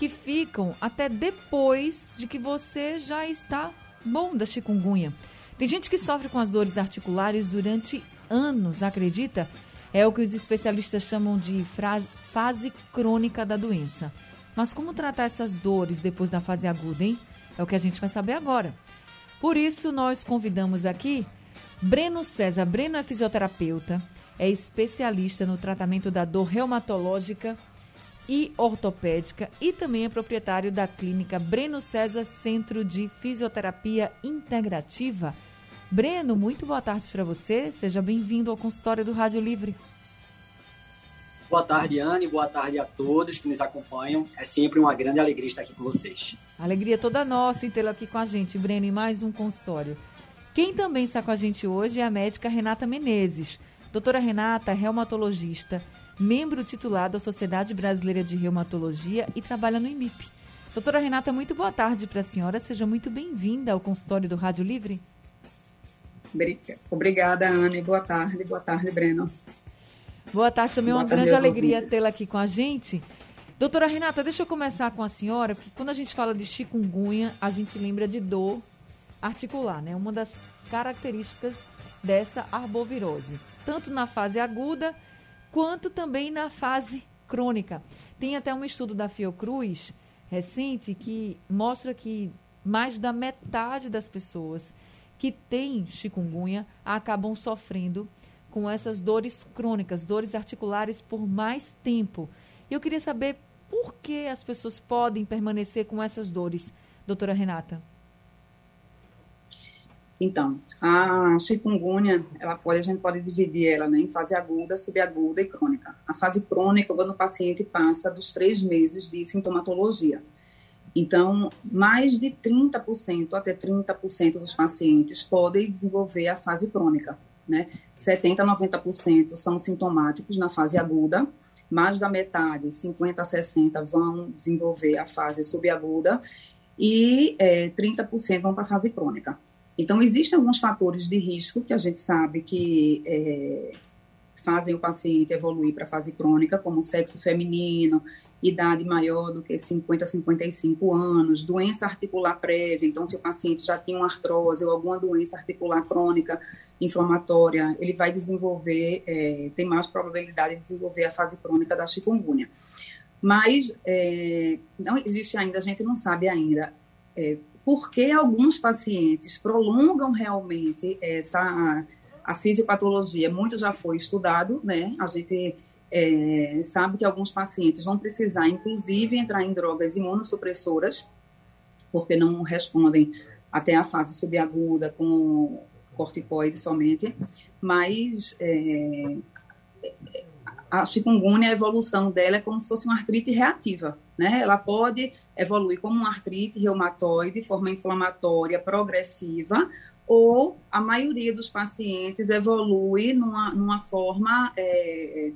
que ficam até depois de que você já está bom da chikungunya. Tem gente que sofre com as dores articulares durante anos, acredita? É o que os especialistas chamam de fase crônica da doença. Mas como tratar essas dores depois da fase aguda, hein? É o que a gente vai saber agora. Por isso, nós convidamos aqui Breno César. Breno é fisioterapeuta, é especialista no tratamento da dor reumatológica e ortopédica e também é proprietário da clínica Breno César Centro de Fisioterapia Integrativa. Breno, muito boa tarde para você. Seja bem-vindo ao consultório do Rádio Livre. Boa tarde, Anne. Boa tarde a todos que nos acompanham. É sempre uma grande alegria estar aqui com vocês. Alegria toda nossa em tê-lo aqui com a gente, Breno, em mais um consultório. Quem também está com a gente hoje é a médica Renata Menezes. Doutora Renata, reumatologista, membro titular da Sociedade Brasileira de Reumatologia e trabalha no IMIP. Doutora Renata, muito boa tarde para a senhora. Seja muito bem-vinda ao consultório do Rádio Livre. Obrigada, Ana, boa tarde. Boa tarde, Breno. Boa tarde, também é uma grande alegria tê-la aqui com a gente. Doutora Renata, deixa eu começar com a senhora, porque quando a gente fala de chikungunya, a gente lembra de dor articular, né? Uma das características dessa arbovirose, tanto na fase aguda quanto também na fase crônica. Tem até um estudo da Fiocruz recente que mostra que mais da metade das pessoas que têm chikungunya acabam sofrendo com essas dores crônicas, dores articulares por mais tempo. Eu queria saber por que as pessoas podem permanecer com essas dores, doutora Renata. Então, a chikungunya, ela pode, a gente pode dividir ela né, em fase aguda, subaguda e crônica. A fase crônica, quando o paciente passa dos três meses de sintomatologia. Então, mais de 30% até 30% dos pacientes podem desenvolver a fase crônica né? 70 a 90% são sintomáticos na fase aguda, mais da metade, 50 a 60, vão desenvolver a fase subaguda e é, 30% vão para a fase crônica. Então, existem alguns fatores de risco que a gente sabe que é, fazem o paciente evoluir para a fase crônica, como sexo feminino, idade maior do que 50 a 55 anos, doença articular prévia, então se o paciente já tinha uma artrose ou alguma doença articular crônica inflamatória, ele vai desenvolver, é, tem mais probabilidade de desenvolver a fase crônica da chikungunya. Mas é, não existe ainda, a gente não sabe ainda é, por que alguns pacientes prolongam realmente essa a fisiopatologia. Muito já foi estudado, né? A gente é, sabe que alguns pacientes vão precisar, inclusive, entrar em drogas imunossupressoras, porque não respondem até a fase subaguda com corticoide somente, mas é, a chikungunya, a evolução dela é como se fosse uma artrite reativa, né? Ela pode evoluir como uma artrite reumatoide, forma inflamatória progressiva, ou a maioria dos pacientes evolui numa, numa forma, é,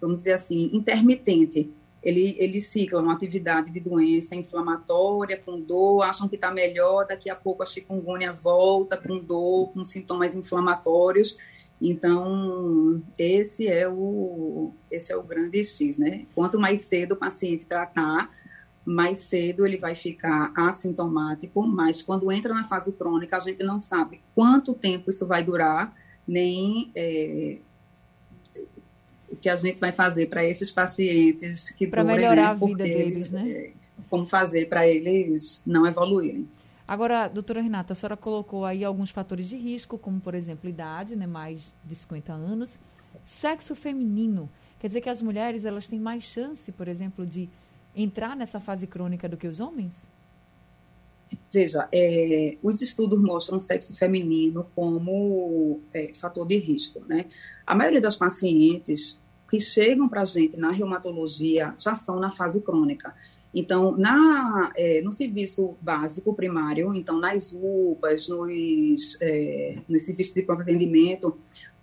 vamos dizer assim, intermitente, ele, eles ciclam atividade de doença inflamatória, com dor, acham que está melhor, daqui a pouco a chikungunya volta com dor, com sintomas inflamatórios. Então, esse é o, esse é o grande X, né? Quanto mais cedo o paciente tratar, mais cedo ele vai ficar assintomático, mas quando entra na fase crônica, a gente não sabe quanto tempo isso vai durar, nem é, o que a gente vai fazer para esses pacientes que para melhorar né, a vida deles, né? É, como fazer para eles não evoluírem. Agora, doutora Renata, a senhora colocou aí alguns fatores de risco, como, por exemplo, idade, né, mais de 50 anos, sexo feminino. Quer dizer que as mulheres elas têm mais chance, por exemplo, de entrar nessa fase crônica do que os homens? Veja, é, os estudos mostram o sexo feminino como é, fator de risco, né? A maioria das pacientes que chegam para a gente na reumatologia já são na fase crônica. Então, na, é, no serviço básico primário, então nas UPAs, nos, é, nos serviços de pronto atendimento,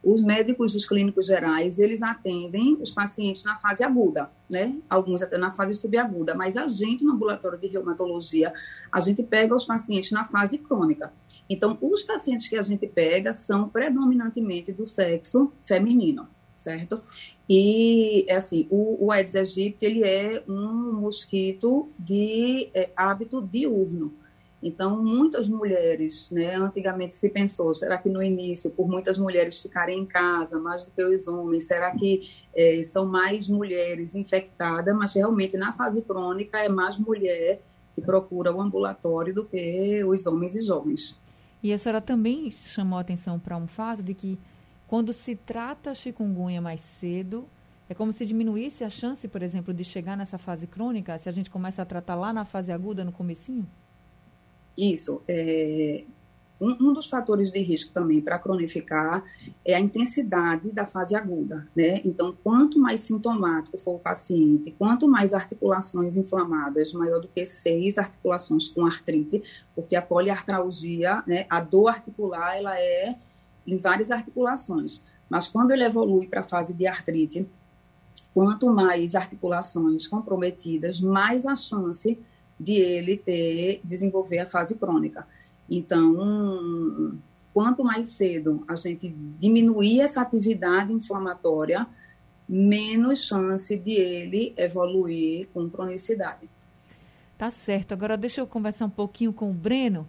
os médicos, os clínicos gerais, eles atendem os pacientes na fase aguda, né? Alguns até na fase subaguda, mas a gente no ambulatório de reumatologia, a gente pega os pacientes na fase crônica. Então, os pacientes que a gente pega são predominantemente do sexo feminino, certo? E, é assim, o, o Aedes aegypti, ele é um mosquito de é, hábito diurno. Então, muitas mulheres, né, antigamente se pensou, será que no início, por muitas mulheres ficarem em casa mais do que os homens, será que é, são mais mulheres infectadas? Mas realmente, na fase crônica, é mais mulher que procura o ambulatório do que os homens e jovens. E a senhora também chamou atenção para um fato de que quando se trata a chikungunya mais cedo, é como se diminuísse a chance, por exemplo, de chegar nessa fase crônica, se a gente começa a tratar lá na fase aguda, no comecinho? Isso. É, um, um, dos fatores de risco também para cronificar é a intensidade da fase aguda, né? Então, quanto mais sintomático for o paciente, quanto mais articulações inflamadas, maior do que seis articulações com artrite, porque a poliartralgia, né, a dor articular, ela é em várias articulações. Mas quando ele evolui para a fase de artrite, quanto mais articulações comprometidas, mais a chance de ele ter desenvolver a fase crônica. Então, quanto mais cedo a gente diminuir essa atividade inflamatória, menos chance de ele evoluir com cronicidade. Tá certo. Agora deixa eu conversar um pouquinho com o Breno.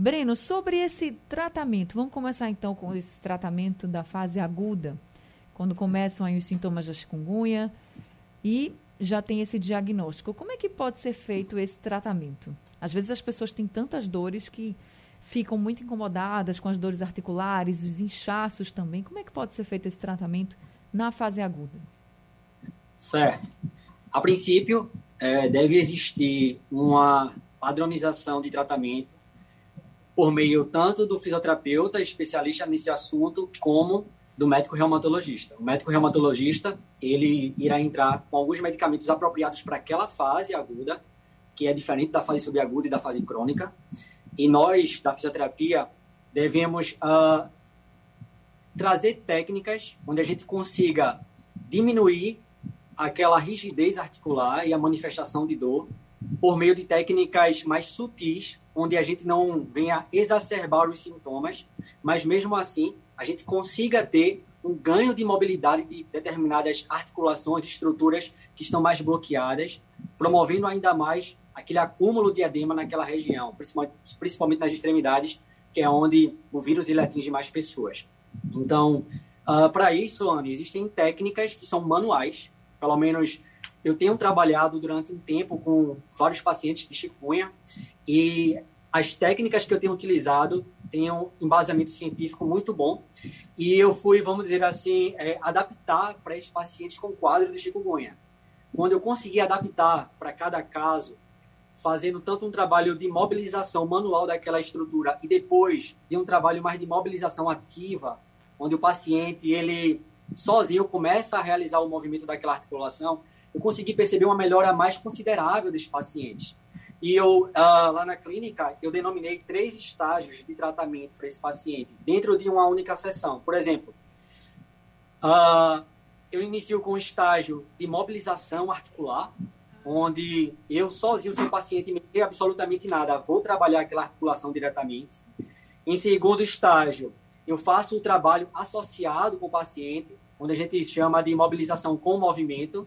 Breno, sobre esse tratamento, vamos começar então com esse tratamento da fase aguda, quando começam aí os sintomas da chikungunya e já tem esse diagnóstico. Como é que pode ser feito esse tratamento? Às vezes as pessoas têm tantas dores que ficam muito incomodadas com as dores articulares, os inchaços também. Como é que pode ser feito esse tratamento na fase aguda? Certo. A princípio, é, deve existir uma padronização de tratamento por meio tanto do fisioterapeuta, especialista nesse assunto, como do médico reumatologista. O médico reumatologista, ele irá entrar com alguns medicamentos apropriados para aquela fase aguda, que é diferente da fase subaguda e da fase crônica. E nós, da fisioterapia, devemos uh, trazer técnicas onde a gente consiga diminuir aquela rigidez articular e a manifestação de dor por meio de técnicas mais sutis onde a gente não venha exacerbar os sintomas, mas mesmo assim a gente consiga ter um ganho de mobilidade de determinadas articulações, estruturas que estão mais bloqueadas, promovendo ainda mais aquele acúmulo de edema naquela região, principalmente, principalmente nas extremidades, que é onde o vírus ele atinge mais pessoas. Então, uh, para isso, Anne, existem técnicas que são manuais, pelo menos eu tenho trabalhado durante um tempo com vários pacientes de chikungunya e as técnicas que eu tenho utilizado têm um embasamento científico muito bom e eu fui, vamos dizer assim, é, adaptar para esses pacientes com quadro de chikungunya. Quando eu consegui adaptar para cada caso, fazendo tanto um trabalho de mobilização manual daquela estrutura e depois de um trabalho mais de mobilização ativa, onde o paciente ele sozinho começa a realizar o movimento daquela articulação, eu consegui perceber uma melhora mais considerável desses pacientes. E eu, uh, lá na clínica, eu denominei três estágios de tratamento para esse paciente, dentro de uma única sessão. Por exemplo, uh, eu inicio com o estágio de mobilização articular, onde eu sozinho, sem paciente, me absolutamente nada, vou trabalhar aquela articulação diretamente. Em segundo estágio, eu faço o trabalho associado com o paciente, onde a gente chama de mobilização com movimento,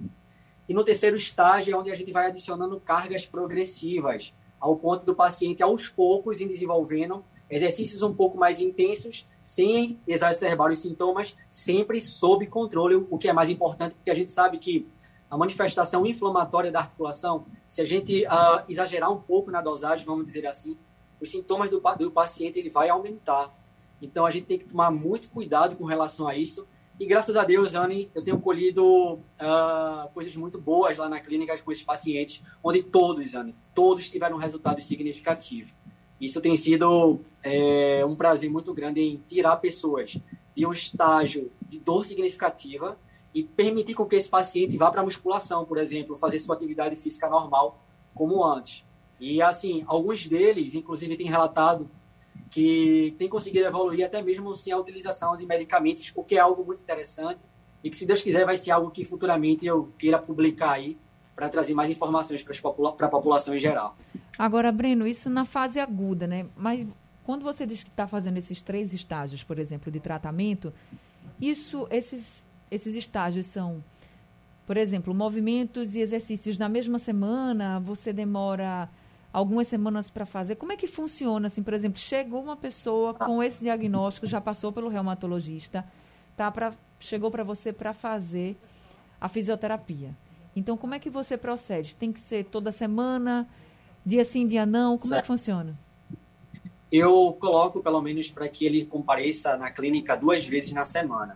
e no terceiro estágio é onde a gente vai adicionando cargas progressivas, ao ponto do paciente, aos poucos, em desenvolvendo exercícios um pouco mais intensos, sem exacerbar os sintomas, sempre sob controle, o que é mais importante, porque a gente sabe que a manifestação inflamatória da articulação, se a gente uh, exagerar um pouco na dosagem, vamos dizer assim, os sintomas do, do paciente ele vai aumentar. Então a gente tem que tomar muito cuidado com relação a isso e graças a Deus, Anne, eu tenho colhido uh, coisas muito boas lá na clínica com esses pacientes, onde todos, Anne, todos tiveram resultados significativos. Isso tem sido é, um prazer muito grande em tirar pessoas de um estágio de dor significativa e permitir com que esse paciente vá para a musculação, por exemplo, fazer sua atividade física normal, como antes. E, assim, alguns deles, inclusive, têm relatado que têm conseguido evoluir até mesmo sem a utilização de medicamentos, o que é algo muito interessante e que, se Deus quiser, vai ser algo que futuramente eu queira publicar aí para trazer mais informações para a população em geral. Agora, Breno, isso na fase aguda, né? Mas quando você diz que está fazendo esses três estágios, por exemplo, de tratamento, isso, esses, esses estágios são, por exemplo, movimentos e exercícios na mesma semana, você demora algumas semanas para fazer. Como é que funciona, assim, por exemplo, chegou uma pessoa com esse diagnóstico, já passou pelo reumatologista, tá pra, chegou para você para fazer a fisioterapia. Então, como é que você procede? Tem que ser toda semana, dia sim, dia não? Como certo. é que funciona? Eu coloco, pelo menos, para que ele compareça na clínica duas vezes na semana.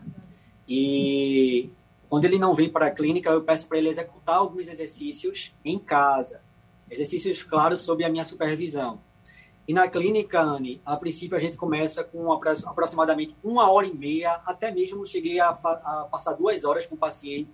E quando ele não vem para a clínica, eu peço para ele executar alguns exercícios em casa. Exercícios, claro, sob a minha supervisão. E na clínica, Anne, a princípio a gente começa com aproximadamente uma hora e meia, até mesmo cheguei a, a passar duas horas com o paciente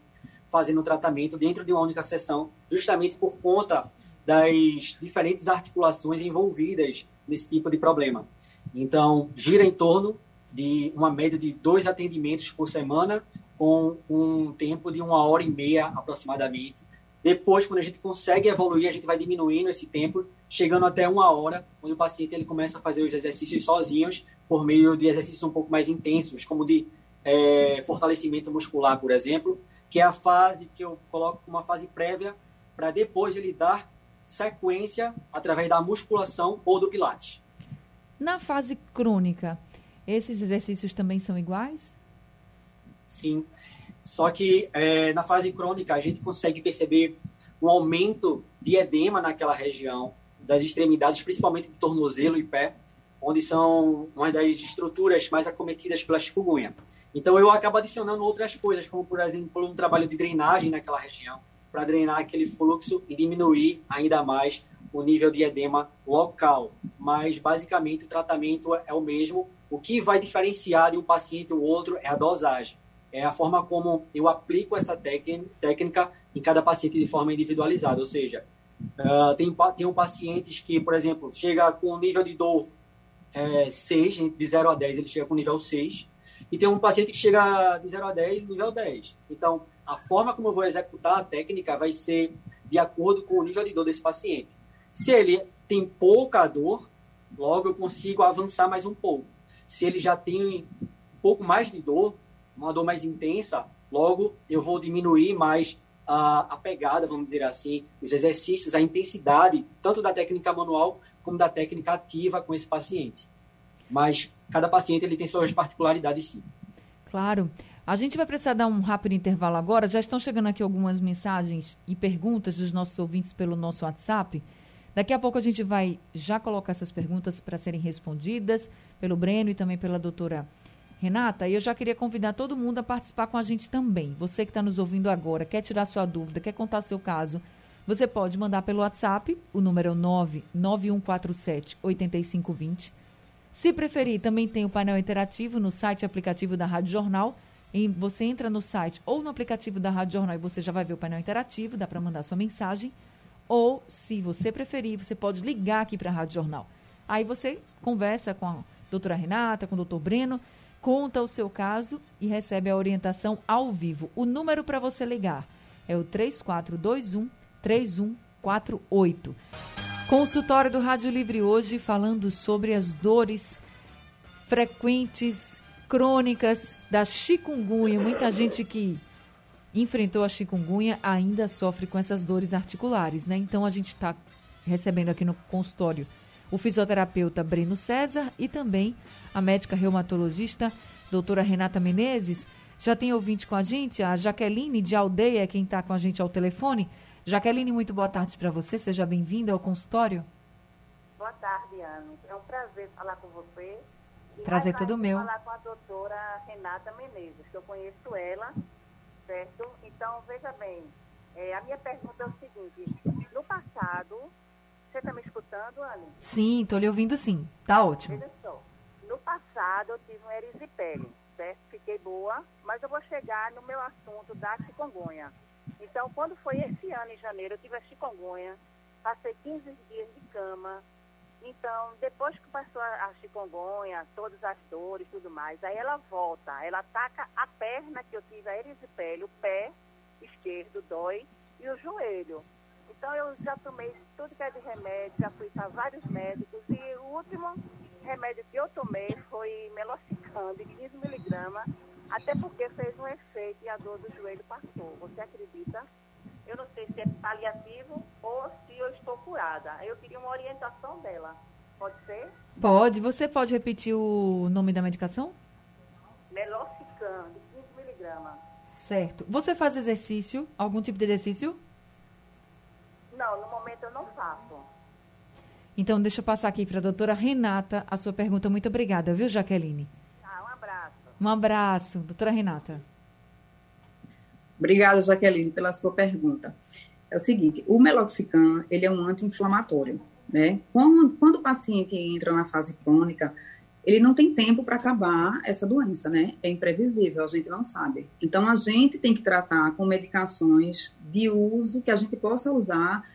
fazendo o tratamento dentro de uma única sessão, justamente por conta das diferentes articulações envolvidas nesse tipo de problema. Então, gira em torno de uma média de dois atendimentos por semana, com um tempo de uma hora e meia aproximadamente. Depois, quando a gente consegue evoluir, a gente vai diminuindo esse tempo, chegando até uma hora, onde o paciente ele começa a fazer os exercícios sozinhos, por meio de exercícios um pouco mais intensos, como de é, fortalecimento muscular, por exemplo, que é a fase que eu coloco como uma fase prévia para depois ele dar sequência através da musculação ou do pilates. Na fase crônica, esses exercícios também são iguais? Sim. Só que é, na fase crônica a gente consegue perceber um aumento de edema naquela região das extremidades, principalmente de tornozelo e pé, onde são uma das estruturas mais acometidas pela chikungunya. Então eu acabo adicionando outras coisas, como por exemplo um trabalho de drenagem naquela região, para drenar aquele fluxo e diminuir ainda mais o nível de edema local. Mas basicamente o tratamento é o mesmo. O que vai diferenciar de um paciente ou outro é a dosagem. É a forma como eu aplico essa técnica em cada paciente de forma individualizada. Ou seja, uh, tem, tem pacientes que, por exemplo, chega com nível de dor é, 6, de 0 a 10, ele chega com nível 6 e tem um paciente que chega de 0 a 10, nível 10. Então, a forma como eu vou executar a técnica vai ser de acordo com o nível de dor desse paciente. Se ele tem pouca dor, logo eu consigo avançar mais um pouco. Se ele já tem um pouco mais de dor, uma dor mais intensa, logo eu vou diminuir mais a, a pegada, vamos dizer assim, os exercícios, a intensidade, tanto da técnica manual como da técnica ativa com esse paciente. Mas cada paciente ele tem suas particularidades sim. Claro. A gente vai precisar dar um rápido intervalo agora. Já estão chegando aqui algumas mensagens e perguntas dos nossos ouvintes pelo nosso WhatsApp. Daqui a pouco a gente vai já colocar essas perguntas para serem respondidas pelo Breno e também pela doutora Renata. Eu já queria convidar todo mundo a participar com a gente também. Você que está nos ouvindo agora, quer tirar sua dúvida, quer contar seu caso, você pode mandar pelo WhatsApp, o número é 99147 8520 se preferir, também tem o painel interativo no site aplicativo da Rádio Jornal. E você entra no site ou no aplicativo da Rádio Jornal e você já vai ver o painel interativo, dá para mandar sua mensagem. Ou, se você preferir, você pode ligar aqui para a Rádio Jornal. Aí você conversa com a doutora Renata, com o doutor Breno, conta o seu caso e recebe a orientação ao vivo. O número para você ligar é o 3421 3148. Consultório do Rádio Livre hoje falando sobre as dores frequentes, crônicas da chikungunya. Muita gente que enfrentou a chikungunya ainda sofre com essas dores articulares, né? Então a gente está recebendo aqui no consultório o fisioterapeuta Breno César e também a médica reumatologista doutora Renata Menezes. Já tem ouvinte com a gente, a Jaqueline de Aldeia, quem está com a gente ao telefone. Jaqueline, muito boa tarde para você. Seja bem-vinda ao consultório. Boa tarde, Ana. É um prazer falar com você. prazer todo meu. falar com a doutora Renata Menezes, que eu conheço ela, certo? Então, veja bem, é, a minha pergunta é o seguinte. No passado, você está me escutando, Ana? Sim, estou lhe ouvindo sim. Tá ótimo. Veja só. No passado, eu tive um erisipele, certo? Fiquei boa, mas eu vou chegar no meu assunto da chikungunya. Então, quando foi esse ano, em janeiro, eu tive a chikungunya, passei 15 dias de cama. Então, depois que passou a, a chikungunya, todas as dores tudo mais, aí ela volta, ela ataca a perna que eu tive, a erisipele, o pé esquerdo dói e o joelho. Então, eu já tomei tudo que é de remédio, já fui para vários médicos e o último remédio que eu tomei foi melocicam de 15 miligramas, até porque fez um efeito e a dor do joelho passou. Você acredita? Eu não sei se é paliativo ou se eu estou curada. Eu queria uma orientação dela. Pode ser? Pode. Você pode repetir o nome da medicação? Melocicam, de 15 miligramas. Certo. Você faz exercício? Algum tipo de exercício? Não, no momento eu não faço. Então, deixa eu passar aqui para a doutora Renata a sua pergunta. Muito obrigada, viu, Jaqueline? Tá, um abraço. Um abraço, doutora Renata. Obrigada, Jaqueline, pela sua pergunta. É o seguinte, o meloxicam, ele é um anti-inflamatório, né? Quando, quando o paciente entra na fase crônica, ele não tem tempo para acabar essa doença, né? É imprevisível, a gente não sabe. Então, a gente tem que tratar com medicações de uso que a gente possa usar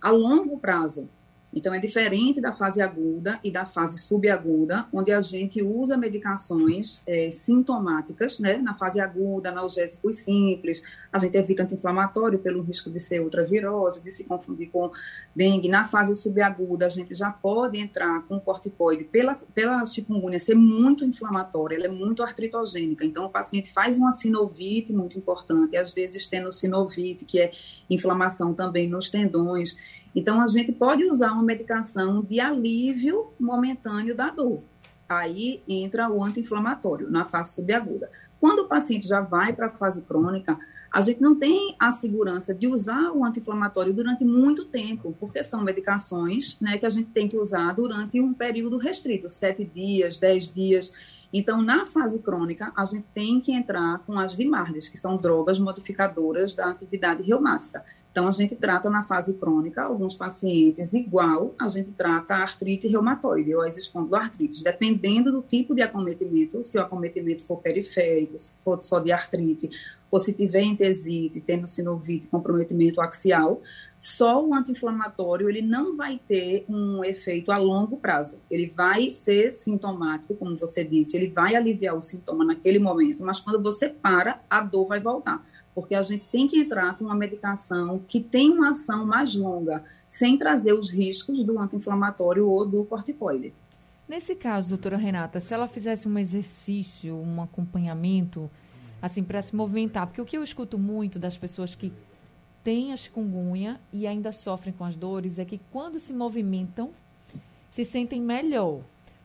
a longo prazo, então, é diferente da fase aguda e da fase subaguda, onde a gente usa medicações é, sintomáticas, né? Na fase aguda, analgésicos simples, a gente evita anti-inflamatório pelo risco de ser ultravirose, de se confundir com dengue. Na fase subaguda, a gente já pode entrar com corticoide pela, pela chikungunya ser muito inflamatória, ela é muito artritogênica. Então, o paciente faz uma sinovite muito importante, às vezes tendo sinovite, que é inflamação também nos tendões. Então, a gente pode usar uma medicação de alívio momentâneo da dor. Aí entra o anti-inflamatório na fase subaguda. Quando o paciente já vai para a fase crônica, a gente não tem a segurança de usar o anti-inflamatório durante muito tempo, porque são medicações né, que a gente tem que usar durante um período restrito, sete dias, dez dias. Então, na fase crônica, a gente tem que entrar com as DIMARDs, que são drogas modificadoras da atividade reumática. Então, a gente trata na fase crônica alguns pacientes igual a gente trata a artrite reumatoide ou as espondiloartrites, dependendo do tipo de acometimento, se o acometimento for periférico, se for só de artrite, ou se tiver entesite, tendo sinovite, comprometimento axial, só o anti-inflamatório ele não vai ter um efeito a longo prazo. Ele vai ser sintomático, como você disse, ele vai aliviar o sintoma naquele momento, mas quando você para, a dor vai voltar porque a gente tem que entrar com uma medicação que tem uma ação mais longa, sem trazer os riscos do anti-inflamatório ou do corticoide. Nesse caso, doutora Renata, se ela fizesse um exercício, um acompanhamento, assim, para se movimentar, porque o que eu escuto muito das pessoas que têm a chikungunya e ainda sofrem com as dores é que quando se movimentam, se sentem melhor.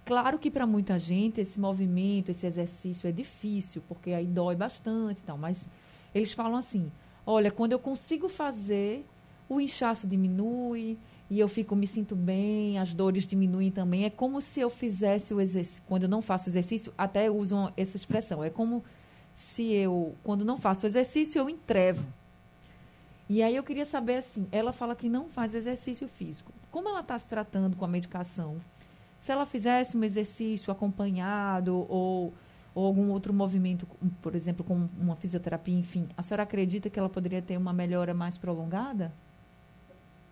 Claro que para muita gente esse movimento, esse exercício é difícil, porque aí dói bastante e tal, mas eles falam assim: olha, quando eu consigo fazer, o inchaço diminui e eu fico, me sinto bem, as dores diminuem também. É como se eu fizesse o exercício. Quando eu não faço exercício, até usam essa expressão. É como se eu, quando não faço exercício, eu entrevo. E aí eu queria saber assim, ela fala que não faz exercício físico. Como ela está se tratando com a medicação? Se ela fizesse um exercício acompanhado ou ou algum outro movimento, por exemplo, com uma fisioterapia, enfim, a senhora acredita que ela poderia ter uma melhora mais prolongada?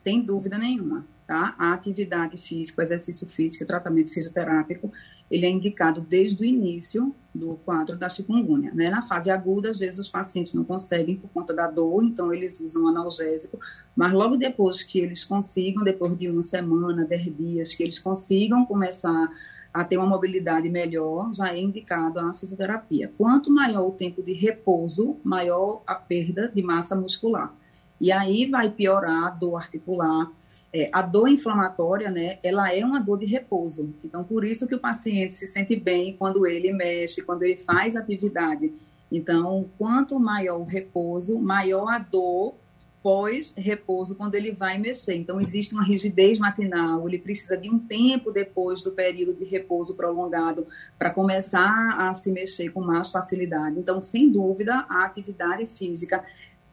Sem dúvida nenhuma, tá? A atividade física, o exercício físico, o tratamento fisioterápico, ele é indicado desde o início do quadro da chikungunya, né? Na fase aguda, às vezes os pacientes não conseguem por conta da dor, então eles usam analgésico, mas logo depois que eles consigam, depois de uma semana, dez dias, que eles consigam começar a ter uma mobilidade melhor, já é indicado a fisioterapia. Quanto maior o tempo de repouso, maior a perda de massa muscular. E aí vai piorar a dor articular. É, a dor inflamatória, né, ela é uma dor de repouso. Então, por isso que o paciente se sente bem quando ele mexe, quando ele faz atividade. Então, quanto maior o repouso, maior a dor pós-repouso quando ele vai mexer. Então, existe uma rigidez matinal, ele precisa de um tempo depois do período de repouso prolongado para começar a se mexer com mais facilidade. Então, sem dúvida, a atividade física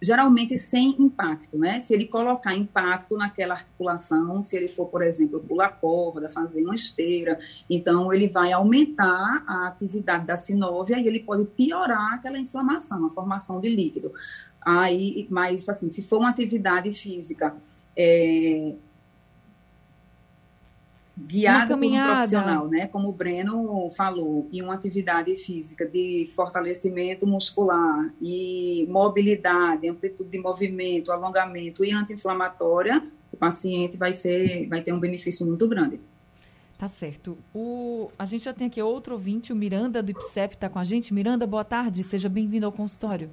geralmente sem impacto, né? Se ele colocar impacto naquela articulação, se ele for, por exemplo, pular corda, fazer uma esteira, então ele vai aumentar a atividade da sinóvia e ele pode piorar aquela inflamação, a formação de líquido. Aí, mas assim, se for uma atividade física é, guiado por um profissional, né? Como o Breno falou, em uma atividade física de fortalecimento muscular e mobilidade, amplitude de movimento, alongamento e anti-inflamatória, o paciente vai ser, vai ter um benefício muito grande. Tá certo. O, a gente já tem aqui outro ouvinte, o Miranda do IPSEP está com a gente. Miranda, boa tarde, seja bem-vindo ao consultório.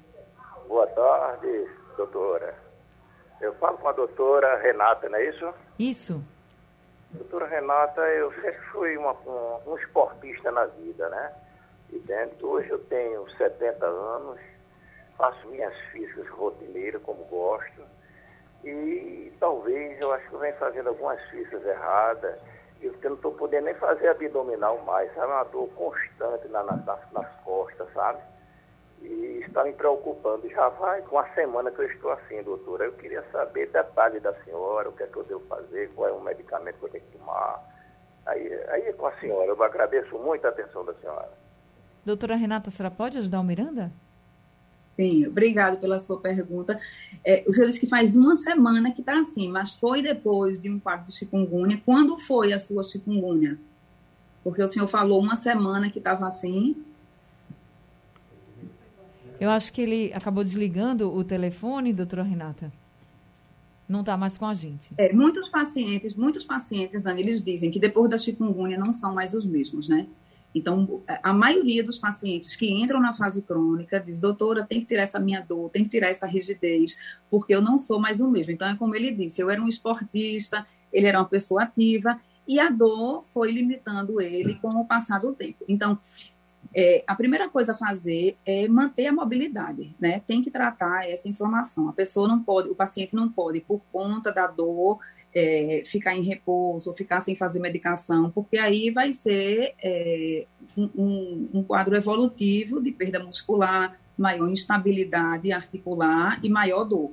Doutora. Eu falo com a doutora Renata, não é isso? Isso. Doutora Renata, eu sempre fui uma, um, um, esportista na vida, né? E dentro, hoje eu tenho 70 anos, faço minhas físicas rotineiras como gosto. E talvez eu acho que eu venho fazendo algumas físicas erradas. Eu não estou podendo nem fazer abdominal mais, sabe? Uma dor constante na, na, nas, nas costas, sabe? E está me preocupando. Já vai com uma semana que eu estou assim, doutora. Eu queria saber detalhes da senhora, o que é que eu devo fazer, qual é o medicamento que eu tenho que tomar. Aí, aí é com a senhora, eu agradeço muito a atenção da senhora. Doutora Renata, a senhora pode ajudar o Miranda? Sim, obrigado pela sua pergunta. É, o senhor disse que faz uma semana que está assim, mas foi depois de um quadro de chikungunya. Quando foi a sua chikungunya? Porque o senhor falou uma semana que estava assim, eu acho que ele acabou desligando o telefone, doutora Renata. Não está mais com a gente. É, muitos pacientes, muitos pacientes, Ana, eles dizem que depois da chikungunya não são mais os mesmos, né? Então, a maioria dos pacientes que entram na fase crônica diz, doutora, tem que tirar essa minha dor, tem que tirar essa rigidez, porque eu não sou mais o mesmo. Então, é como ele disse, eu era um esportista, ele era uma pessoa ativa, e a dor foi limitando ele com o passar do tempo. Então, é, a primeira coisa a fazer é manter a mobilidade, né? Tem que tratar essa inflamação. A pessoa não pode, o paciente não pode, por conta da dor, é, ficar em repouso, ficar sem fazer medicação, porque aí vai ser é, um, um, quadro evolutivo de perda muscular, maior instabilidade articular e maior dor.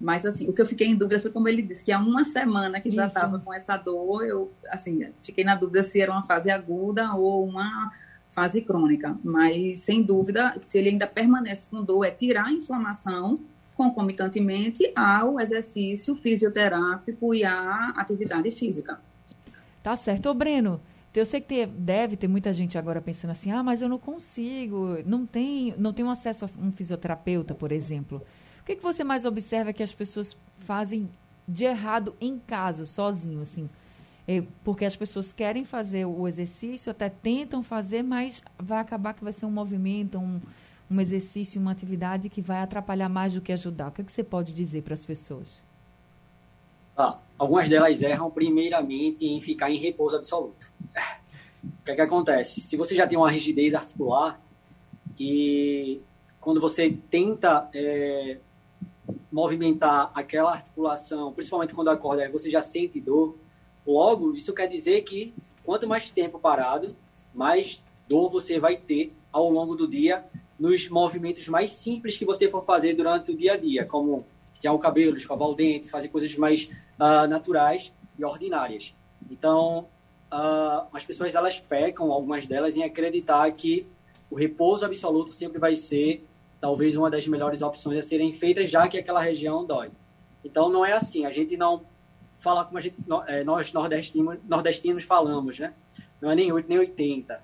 Mas, assim, o que eu fiquei em dúvida foi como ele disse, que há uma semana que já estava com essa dor, eu, assim, fiquei na dúvida se era uma fase aguda ou uma fase crônica. Mas, sem dúvida, se ele ainda permanece com dor, é tirar a inflamação concomitantemente ao exercício fisioterápico e à atividade física. Tá certo. Ô, Breno, eu sei que deve ter muita gente agora pensando assim, ah, mas eu não consigo, não tenho, não tenho acesso a um fisioterapeuta, por exemplo. O que, que você mais observa que as pessoas fazem de errado em casa, sozinho, assim? É, porque as pessoas querem fazer o exercício, até tentam fazer, mas vai acabar que vai ser um movimento, um, um exercício, uma atividade que vai atrapalhar mais do que ajudar. O que, é que você pode dizer para as pessoas? Ah, algumas delas erram primeiramente em ficar em repouso absoluto. O que, é que acontece? Se você já tem uma rigidez articular e quando você tenta é, movimentar aquela articulação, principalmente quando acorda, você já sente dor, Logo, isso quer dizer que quanto mais tempo parado, mais dor você vai ter ao longo do dia nos movimentos mais simples que você for fazer durante o dia a dia, como tirar o cabelo, escovar o dente, fazer coisas mais uh, naturais e ordinárias. Então, uh, as pessoas elas pecam, algumas delas, em acreditar que o repouso absoluto sempre vai ser talvez uma das melhores opções a serem feitas, já que aquela região dói. Então, não é assim. A gente não falar como a gente, é, nós nordestinos, nordestinos falamos, né? Não é nem 8 nem 80.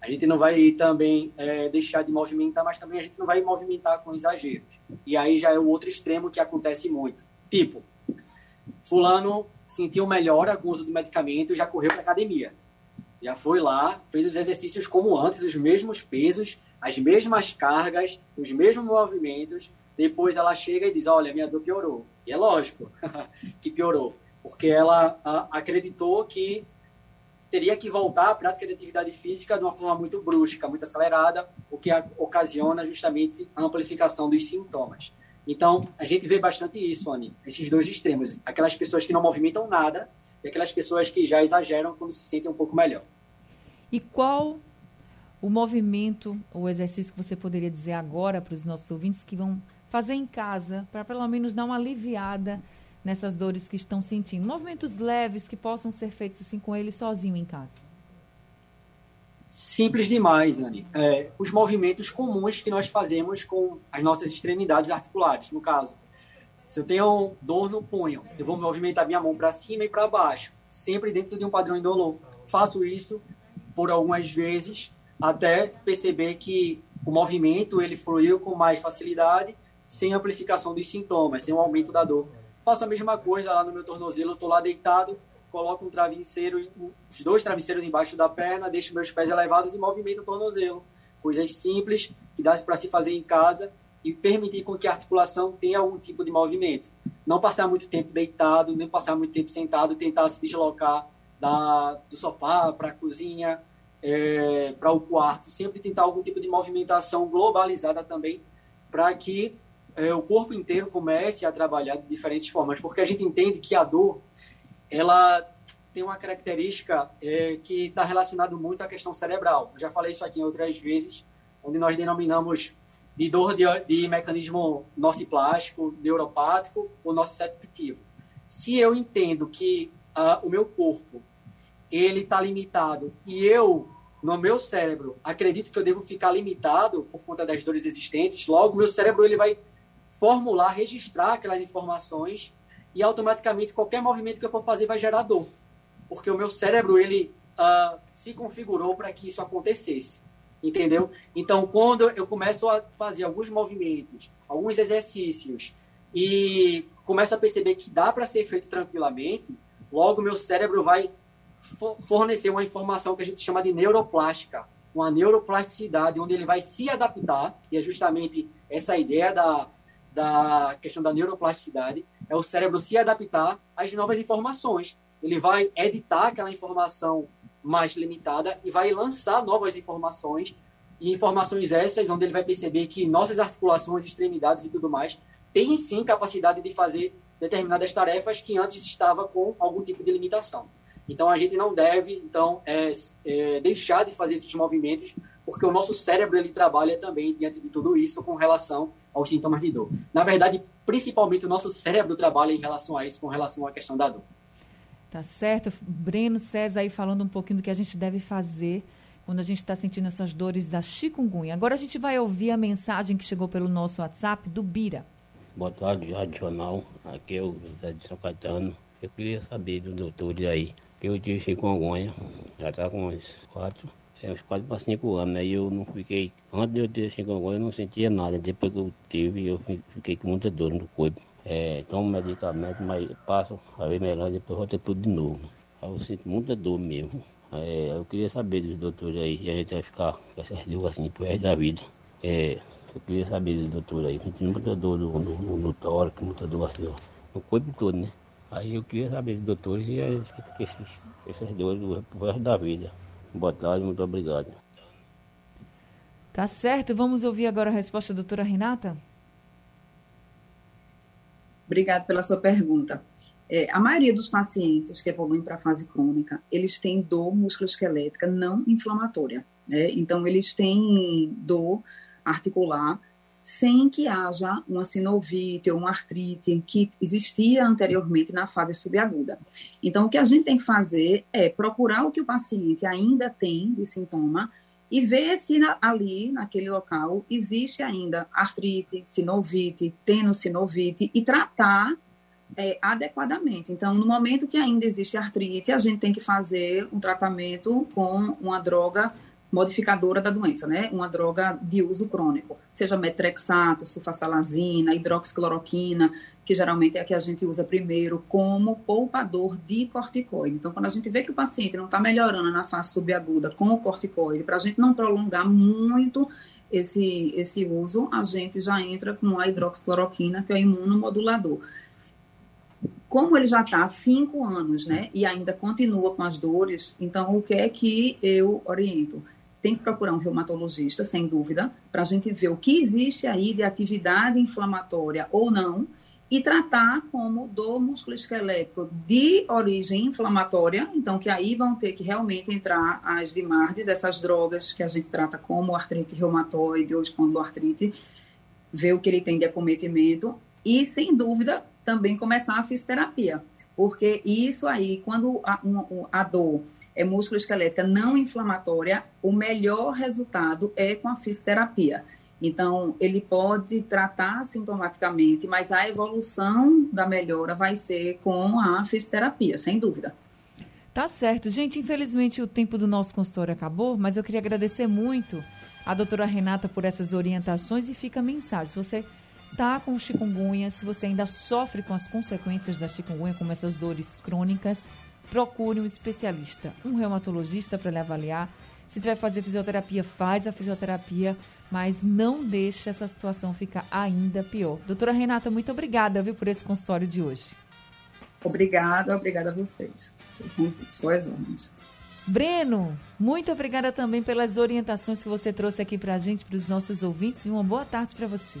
A gente não vai também é, deixar de movimentar, mas também a gente não vai movimentar com exageros. E aí já é o outro extremo que acontece muito. Tipo, fulano sentiu melhora com o uso do medicamento e já correu para academia. Já foi lá, fez os exercícios como antes, os mesmos pesos, as mesmas cargas, os mesmos movimentos. Depois ela chega e diz: Olha, minha dor piorou. E é lógico que piorou porque ela a, acreditou que teria que voltar à prática de atividade física de uma forma muito brusca, muito acelerada, o que a, ocasiona justamente a amplificação dos sintomas. Então, a gente vê bastante isso, Anny, esses dois extremos. Aquelas pessoas que não movimentam nada e aquelas pessoas que já exageram quando se sentem um pouco melhor. E qual o movimento, o exercício que você poderia dizer agora para os nossos ouvintes que vão fazer em casa, para pelo menos dar uma aliviada nessas dores que estão sentindo? Movimentos leves que possam ser feitos assim com ele sozinho em casa. Simples demais, Anny. É, os movimentos comuns que nós fazemos com as nossas extremidades articulares. No caso, se eu tenho dor no punho, eu vou movimentar minha mão para cima e para baixo. sempre dentro de um padrão indolor. Faço isso por algumas vezes até perceber que o movimento ele fluiu com mais facilidade, sem amplificação dos sintomas, sem um aumento da dor. Faço a mesma coisa lá no meu tornozelo, estou lá deitado, coloco um travesseiro, os dois travesseiros embaixo da perna, deixo meus pés elevados e movimento o tornozelo. Coisas simples que dá para se fazer em casa e permitir com que a articulação tenha algum tipo de movimento. Não passar muito tempo deitado, nem passar muito tempo sentado, tentar se deslocar da, do sofá para a cozinha, é, para o quarto, sempre tentar algum tipo de movimentação globalizada também, para que é, o corpo inteiro comece a trabalhar de diferentes formas, porque a gente entende que a dor, ela tem uma característica é, que está relacionada muito à questão cerebral. Eu já falei isso aqui em outras vezes, onde nós denominamos de dor de, de mecanismo nociplástico, neuropático ou nociceptivo. Se eu entendo que uh, o meu corpo ele está limitado e eu no meu cérebro acredito que eu devo ficar limitado por conta das dores existentes, logo meu cérebro ele vai formular, registrar aquelas informações e automaticamente qualquer movimento que eu for fazer vai gerar dor, porque o meu cérebro ele uh, se configurou para que isso acontecesse entendeu? Então, quando eu começo a fazer alguns movimentos, alguns exercícios e começo a perceber que dá para ser feito tranquilamente, logo meu cérebro vai fornecer uma informação que a gente chama de neuroplástica, uma neuroplasticidade, onde ele vai se adaptar, e é justamente essa ideia da, da questão da neuroplasticidade, é o cérebro se adaptar às novas informações. Ele vai editar aquela informação mais limitada e vai lançar novas informações e informações essas onde ele vai perceber que nossas articulações, extremidades e tudo mais têm sim capacidade de fazer determinadas tarefas que antes estava com algum tipo de limitação. Então a gente não deve então é, é, deixar de fazer esses movimentos porque o nosso cérebro ele trabalha também diante de tudo isso com relação aos sintomas de dor. Na verdade, principalmente o nosso cérebro trabalha em relação a isso, com relação à questão da dor. Tá certo. Breno César aí falando um pouquinho do que a gente deve fazer quando a gente está sentindo essas dores da chikungunya. Agora a gente vai ouvir a mensagem que chegou pelo nosso WhatsApp do Bira. Boa tarde, Rádio Jornal. Aqui é o José de São Caetano. Eu queria saber do doutor aí, que eu tive chikungunya, já está com uns quatro, é, uns quatro para cinco anos, né? E eu não fiquei, antes de eu ter chikungunya, eu não sentia nada. Depois que eu tive, eu fiquei com muita dor no corpo é, tomo medicamento, mas passo a ver melhor depois volta tudo de novo. Aí eu sinto muita dor mesmo. É, eu queria saber dos doutores aí, e a gente vai ficar com essas dores assim pro resto da vida. É, eu queria saber dos doutores aí, tenho muita dor no, no, no, no tórax, muita dor assim, ó, no corpo todo, né? Aí eu queria saber dos doutores e a gente fica com esses, essas dores pro resto da vida. Boa tarde, muito obrigado. Tá certo, vamos ouvir agora a resposta da doutora Renata? Obrigada pela sua pergunta. É, a maioria dos pacientes que evoluem para a fase crônica, eles têm dor musculoesquelética não inflamatória. Né? Então, eles têm dor articular sem que haja uma sinovite ou uma artrite que existia anteriormente na fase subaguda. Então, o que a gente tem que fazer é procurar o que o paciente ainda tem de sintoma e ver se na, ali, naquele local, existe ainda artrite, sinovite, tenossinovite e tratar é, adequadamente. Então, no momento que ainda existe artrite, a gente tem que fazer um tratamento com uma droga modificadora da doença, né? Uma droga de uso crônico, seja metrexato, sulfasalazina, hidroxicloroquina, que geralmente é a que a gente usa primeiro como poupador de corticoide. Então, quando a gente vê que o paciente não está melhorando na fase subaguda com o corticoide, para a gente não prolongar muito esse, esse uso, a gente já entra com a hidroxicloroquina, que é o imunomodulador. Como ele já está há cinco anos, né, e ainda continua com as dores, então o que é que eu oriento? Tem que procurar um reumatologista, sem dúvida, para a gente ver o que existe aí de atividade inflamatória ou não e tratar como dor musculoesquelético de origem inflamatória, então que aí vão ter que realmente entrar as DIMARDs, essas drogas que a gente trata como artrite reumatoide ou espondiloartrite, ver o que ele tem de acometimento e, sem dúvida, também começar a fisioterapia, porque isso aí, quando a, a dor é músculo-esquelética não inflamatória, o melhor resultado é com a fisioterapia. Então, ele pode tratar sintomaticamente, mas a evolução da melhora vai ser com a fisioterapia, sem dúvida. Tá certo. Gente, infelizmente o tempo do nosso consultório acabou, mas eu queria agradecer muito a doutora Renata por essas orientações e fica a mensagem. Se você está com chikungunya, se você ainda sofre com as consequências da chikungunya, como essas dores crônicas, procure um especialista, um reumatologista para lhe avaliar. Se tiver que fazer fisioterapia, faz a fisioterapia, mas não deixe essa situação ficar ainda pior. Doutora Renata, muito obrigada viu, por esse consultório de hoje. Obrigada, obrigada a vocês. Suas honras. Breno, muito obrigada também pelas orientações que você trouxe aqui para a gente, para os nossos ouvintes, e uma boa tarde para você.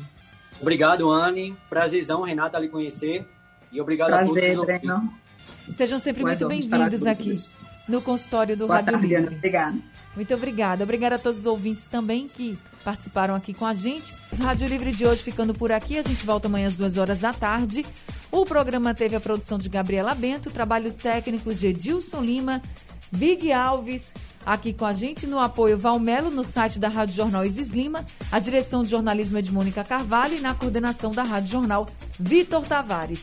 Obrigado, Anne. Prazerzão, Renata, lhe conhecer. E obrigado Prazer, a todos. Breno. Sejam sempre muito bem-vindos aqui no consultório do Boa Rádio tarde. Livre. Obrigada. Muito obrigada. Obrigada a todos os ouvintes também que participaram aqui com a gente. Rádio Livre de hoje ficando por aqui. A gente volta amanhã às duas horas da tarde. O programa teve a produção de Gabriela Bento, trabalhos técnicos de Edilson Lima, Big Alves, aqui com a gente no apoio Valmelo, no site da Rádio Jornal Isis Lima, a direção de jornalismo é de Mônica Carvalho e na coordenação da Rádio Jornal Vitor Tavares.